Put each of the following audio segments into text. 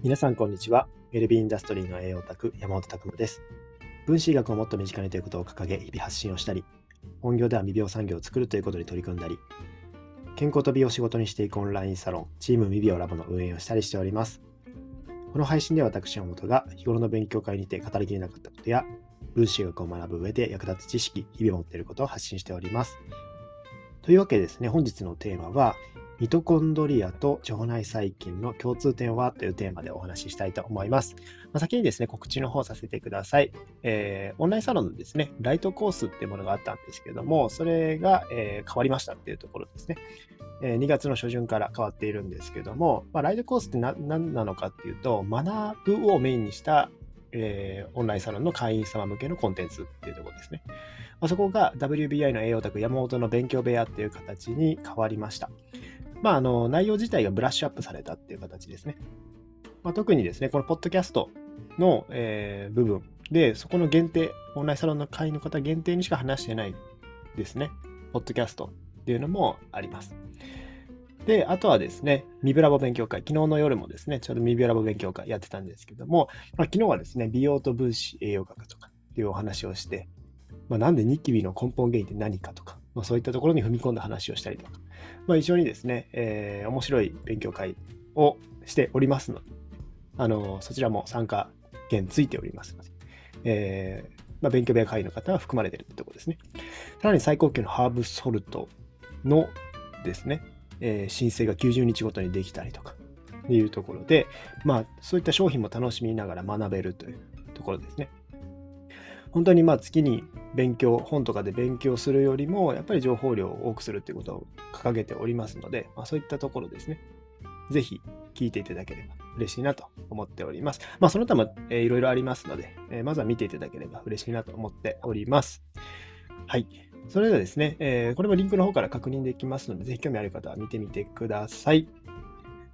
皆さんこんにちは。ウェルビーインダストリーの栄養オタク山本拓馬です。分子医学をもっと身近にということを掲げ、日々発信をしたり、本業では未病産業を作るということに取り組んだり、健康と美を仕事にしていくオンラインサロン、チーム未病ラボの運営をしたりしております。この配信では私、山本が日頃の勉強会にて語りきれなかったことや、分子医学を学ぶ上で役立つ知識、日々持っていることを発信しております。というわけでですね、本日のテーマは、ミトコンドリアと腸内細菌の共通点はというテーマでお話ししたいと思います。まあ、先にですね、告知の方させてください、えー、オンラインサロンのですね、ライトコースっていうものがあったんですけども、それが、えー、変わりましたっていうところですね。えー、2月の初旬から変わっているんですけども、まあ、ライトコースって何なのかっていうと、学ぶをメインにしたえー、オンラインサロンの会員様向けのコンテンツっていうところですね。まあ、そこが WBI の栄養卓山本の勉強部屋っていう形に変わりました。まあ、あの、内容自体がブラッシュアップされたっていう形ですね。まあ、特にですね、このポッドキャストの、えー、部分で、そこの限定、オンラインサロンの会員の方限定にしか話してないですね。ポッドキャストっていうのもあります。で、あとはですね、ミブラボ勉強会、昨日の夜もですね、ちょうどミブラボ勉強会やってたんですけども、まあ、昨日はですね、美容と分子栄養学とかっていうお話をして、まあ、なんでニキビの根本原因って何かとか、まあ、そういったところに踏み込んだ話をしたりとか、まあ、一緒にですね、えー、面白い勉強会をしておりますので、あのそちらも参加券ついておりますので、えーまあ、勉強部屋会員の方は含まれているというところですね。さらに最高級のハーブソルトのですね、えー、申請が90日ごとにできたりとかいうところで、まあ、そういった商品も楽しみながら学べるというところですね。本当にまあ月に勉強、本とかで勉強するよりも、やっぱり情報量を多くするということを掲げておりますので、まあ、そういったところですね。ぜひ聞いていただければ嬉しいなと思っております。まあ、その他も、えー、いろいろありますので、えー、まずは見ていただければ嬉しいなと思っております。はい。それではですね、えー、これもリンクの方から確認できますので、ぜひ興味ある方は見てみてください。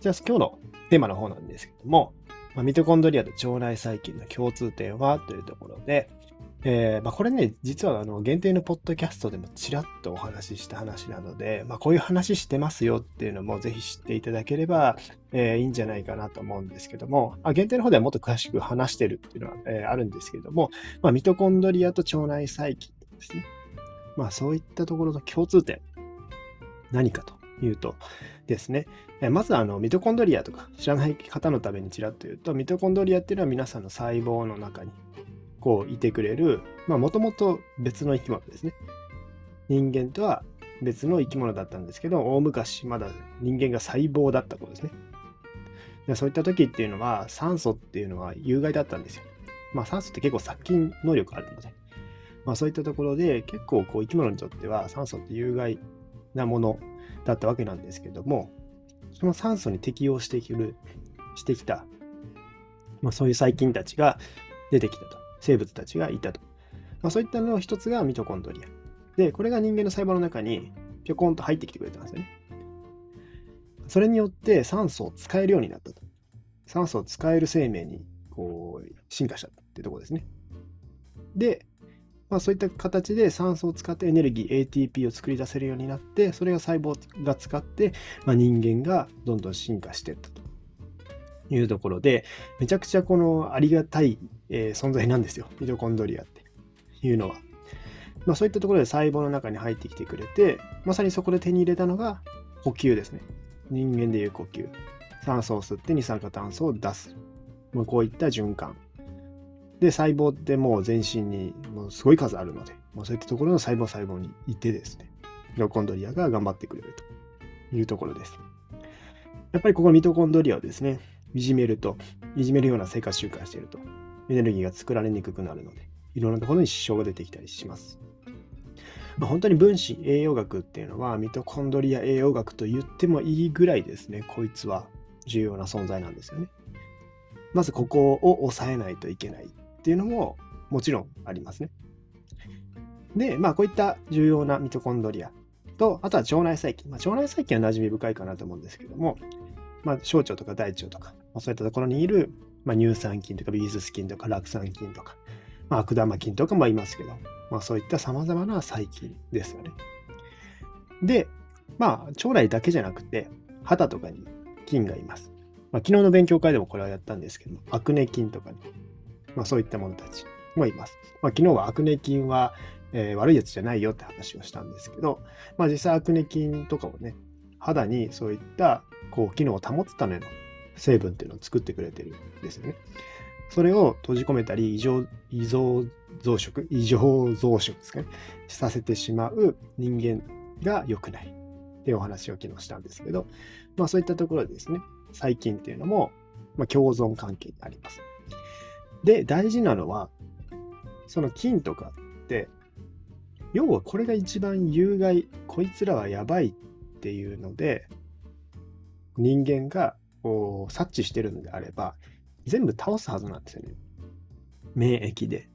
じゃあ、今日のテーマの方なんですけども、まあ、ミトコンドリアと腸内細菌の共通点はというところで、えー、まあ、これね、実はあの限定のポッドキャストでもちらっとお話しした話なので、まあ、こういう話してますよっていうのもぜひ知っていただければ、えー、いいんじゃないかなと思うんですけども、あ限定の方ではもっと詳しく話してるっていうのは、えー、あるんですけども、まあ、ミトコンドリアと腸内細菌ですね。まあ、そういったところの共通点、何かというとですね、まずあのミトコンドリアとか知らない方のためにちらっと言うと、ミトコンドリアっていうのは皆さんの細胞の中にこういてくれる、まあもともと別の生き物ですね。人間とは別の生き物だったんですけど、大昔まだ人間が細胞だった頃ですね。でそういった時っていうのは酸素っていうのは有害だったんですよ。まあ酸素って結構殺菌能力あるので、まあそういったところで結構こう生き物にとっては酸素って有害なものだったわけなんですけども、その酸素に適応してきるしてきた、まあ、そういう細菌たちが出てきたと。生物たちがいたと。まあ、そういったのの一つがミトコンドリア。で、これが人間の細胞の中にぴょこんと入ってきてくれたんですよね。それによって酸素を使えるようになったと。酸素を使える生命にこう進化したっていうところですね。で、まあ、そういった形で酸素を使ってエネルギー ATP を作り出せるようになってそれが細胞が使って、まあ、人間がどんどん進化していったというところでめちゃくちゃこのありがたいえー、存在なんですよ。ミトコンドリアっていうのは。まあ、そういったところで細胞の中に入ってきてくれて、まさにそこで手に入れたのが呼吸ですね。人間でいう呼吸。酸素を吸って二酸化炭素を出す。まあ、こういった循環。で、細胞ってもう全身にもうすごい数あるので、まあ、そういったところの細胞細胞にいてですね、ミトコンドリアが頑張ってくれるというところです。やっぱりここミトコンドリアをですね、いじめると、いじめるような生活習慣していると、エネルギーが作られにくくなるので、いろんなところに支障が出てきたりします。まあ、本当に分子栄養学っていうのは、ミトコンドリア栄養学と言ってもいいぐらいですね、こいつは重要な存在なんですよね。まずここを抑えないといけないっていうのももちろんありますね。で、まあこういった重要なミトコンドリアと、あとは腸内細菌。まあ、腸内細菌は馴染み深いかなと思うんですけども、まあ、小腸とか大腸とか、ま、そういったところにいるまあ、乳酸菌とかビーズス菌とか酪酸菌とか、まあ、悪玉菌とかもいますけど、まあ、そういった様々な細菌ですよね。で、まあ、腸内だけじゃなくて、肌とかに菌がいます。まあ、昨日の勉強会でもこれはやったんですけど、アクネ菌とかね、まあ、そういったものたちもいます。まあ、昨日はアクネ菌は、えー、悪いやつじゃないよって話をしたんですけど、まあ、実際アクネ菌とかもね、肌にそういったこう機能を保つための成分っていうのを作ってくれてるんですよね。それを閉じ込めたり異常、異常増殖、異常増殖ですかね、させてしまう人間が良くないっていうお話を昨日したんですけど、まあそういったところでですね、細菌っていうのも、まあ、共存関係にあります。で、大事なのは、その菌とかって、要はこれが一番有害、こいつらはやばいっていうので、人間がこう察知してるのであれば、全部倒すはずなんですよね。免疫で。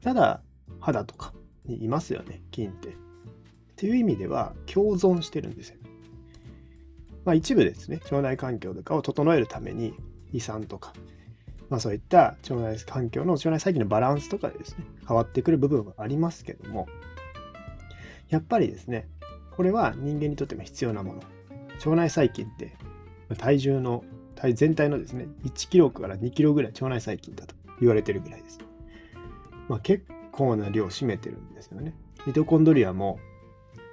ただ、肌とかにいますよね、菌って。っていう意味では共存してるんですよ。まあ一部ですね、腸内環境とかを整えるために胃酸とか、まあそういった腸内環境の腸内細菌のバランスとかでですね、変わってくる部分はありますけども、やっぱりですね、これは人間にとっても必要なもの。腸内細菌って体重の体全体のですね、1キロから2キロぐらい腸内細菌だと言われてるぐらいです。まあ、結構な量を占めてるんですよね。ミトコンドリアも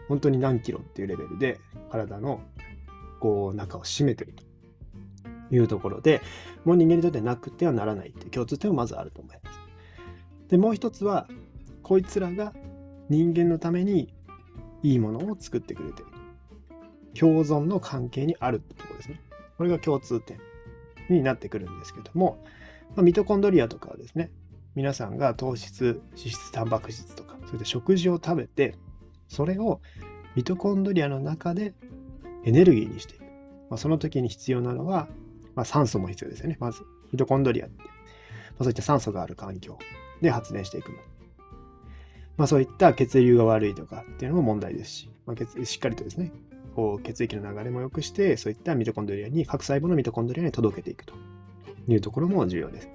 本当に何キロっていうレベルで体のこう中を占めてるというところでもう人間にとってなくてはならないって共通点はまずあると思います。でもう一つはこいつらが人間のためにいいものを作ってくれてる。共存の関係にあるってところですね。これが共通点になってくるんですけども、まあ、ミトコンドリアとかはですね、皆さんが糖質、脂質、タンパク質とか、そういった食事を食べて、それをミトコンドリアの中でエネルギーにしていく。まあ、その時に必要なのは、まあ、酸素も必要ですよね。まず、ミトコンドリアって、まあ、そういった酸素がある環境で発電していく。まあ、そういった血流が悪いとかっていうのも問題ですし、まあ、しっかりとですね、こう血液の流れも良くして、そういったミトコンドリアに、核細胞のミトコンドリアに届けていくというところも重要です。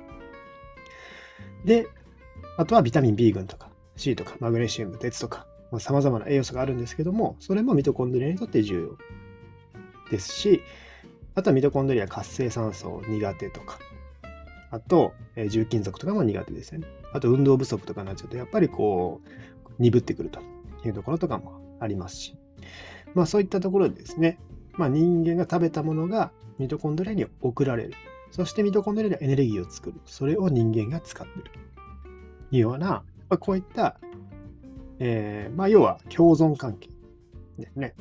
で、あとはビタミン B 群とか C とかマグネシウム、鉄とかさ、まあ、様々な栄養素があるんですけども、それもミトコンドリアにとって重要ですし、あとはミトコンドリア活性酸素苦手とか、あと、えー、重金属とかも苦手ですよね。あと運動不足とかになっちゃうと、やっぱりこう、鈍ってくるというところとかもありますし。まあそういったところでですね、まあ、人間が食べたものがミトコンドリアに送られる。そしてミトコンドリアでエネルギーを作る。それを人間が使っているというような、まあ、こういった、えー、まあ要は共存関係ですね。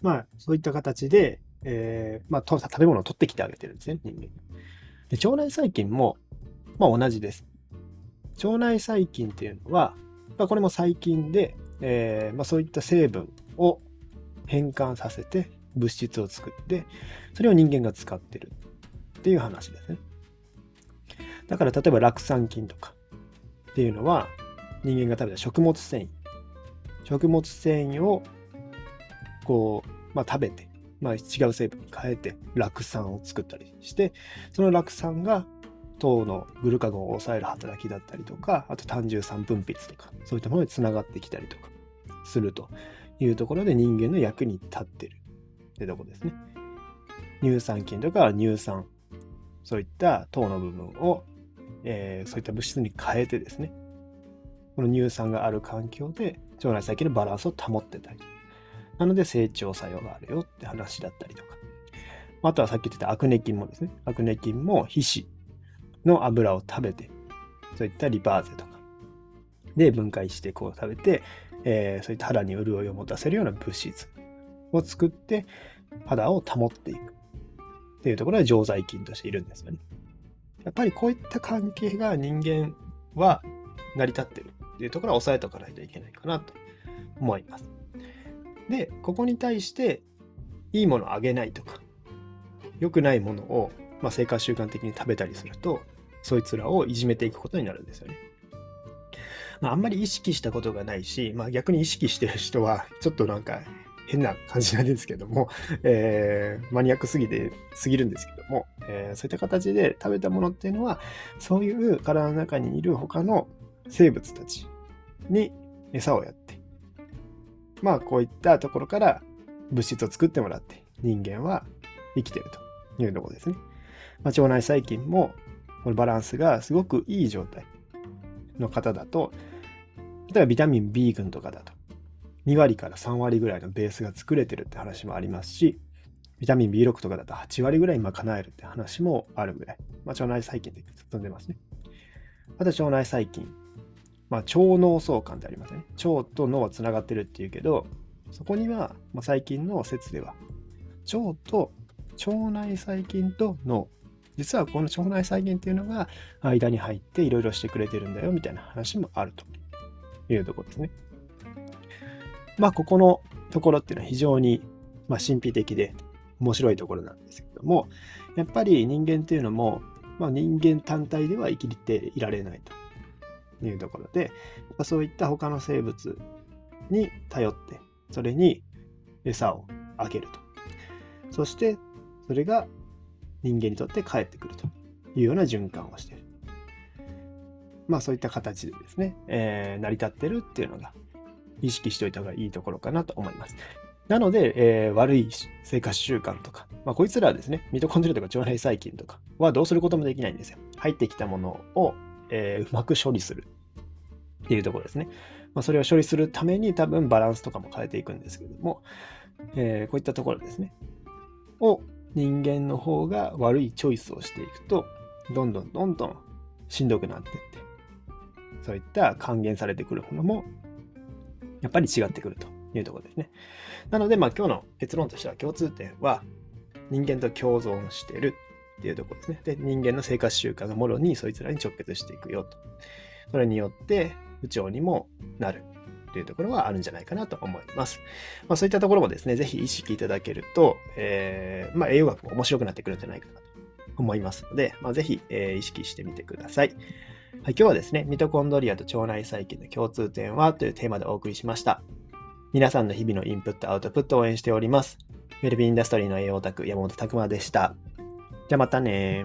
まあそういった形で、えー、まあ食べ物を取ってきてあげてるんですね、人間。で腸内細菌も、まあ同じです。腸内細菌っていうのは、まあ、これも細菌で、えー、まあ、そういった成分を変換させて物質を作ってそれを人間が使ってるっていう話ですね。だから例えば酪酸菌とかっていうのは人間が食べた食物繊維食物繊維をこう、まあ、食べて、まあ、違う成分に変えて酪酸を作ったりしてその酪酸が糖のグルカゴンを抑える働きだったりとか、あと単純酸分泌とか、そういったものにつながってきたりとかするというところで人間の役に立ってるってとこですね。乳酸菌とか乳酸、そういった糖の部分を、えー、そういった物質に変えてですね、この乳酸がある環境で腸内細菌のバランスを保ってたり。なので成長作用があるよって話だったりとか。あとはさっき言ってたアクネ菌もですね。アクネ菌も皮脂の油を食べて、そういったリパーゼとかで分解してこう食べて、えー、そういった肌に潤いを持たせるような物質を作って肌を保っていくっていうところで常在菌としているんですよね。やっぱりこういった関係が人間は成り立ってるっていうところは押さえておかないといけないかなと思います。で、ここに対していいものをあげないとか、良くないものをまあ、生活習慣的に食べたりすると、そいつらをいじめていくことになるんですよね。まあ、あんまり意識したことがないし、まあ、逆に意識してる人は、ちょっとなんか変な感じなんですけども、えー、マニアックすぎて、すぎるんですけども、えー、そういった形で食べたものっていうのは、そういう体の中にいる他の生物たちに餌をやって、まあこういったところから物質を作ってもらって、人間は生きてるというところですね。まあ、腸内細菌もこのバランスがすごくいい状態の方だと、例えばビタミン B 群とかだと、2割から3割ぐらいのベースが作れてるって話もありますし、ビタミン B6 とかだと8割ぐらい賄えるって話もあるぐらい、まあ、腸内細菌で進んでますね。あと腸内細菌、まあ、腸脳相関でありますね。腸と脳はつながってるっていうけど、そこには、まあ、最近の説では、腸と腸内細菌と脳、実はこの腸内細菌っていうのが間に入っていろいろしてくれてるんだよみたいな話もあるというところですね。まあ、ここのところっていうのは非常に、ま、神秘的で面白いところなんですけども、やっぱり人間っていうのも、まあ、人間単体では生きていられないというところで、そういった他の生物に頼って、それに餌をあげると。そして、それが人間にとって帰ってくるというような循環をしている。まあそういった形でですね、えー、成り立ってるっていうのが意識しておいた方がいいところかなと思います。なので、えー、悪い生活習慣とか、まあ、こいつらはですね、ミトコンドリアとか腸内細菌とかはどうすることもできないんですよ。入ってきたものを、えー、うまく処理するっていうところですね。まあ、それを処理するために多分バランスとかも変えていくんですけども、えー、こういったところですね。を人間の方が悪いチョイスをしていくと、どんどんどんどんしんどくなっていって、そういった還元されてくるものも、やっぱり違ってくるというところですね。なので、まあ今日の結論としては共通点は、人間と共存しているっていうところですね。で、人間の生活習慣がもろにそいつらに直結していくよと。それによって、不調にもなるというところはあるんじゃないかなと思います。まあ、そういったところもですね、ぜひ意識いただけると、えー、まあ、栄養学も面白くなってくるんじゃないかなと思いますので、まあ、ぜひ、えー、意識してみてください。はい、今日はですね、ミトコンドリアと腸内細菌の共通点はというテーマでお送りしました。皆さんの日々のインプット、アウトプットを応援しております。ウェルビーインダストリーの栄養オタク、山本拓馬でした。じゃあまたね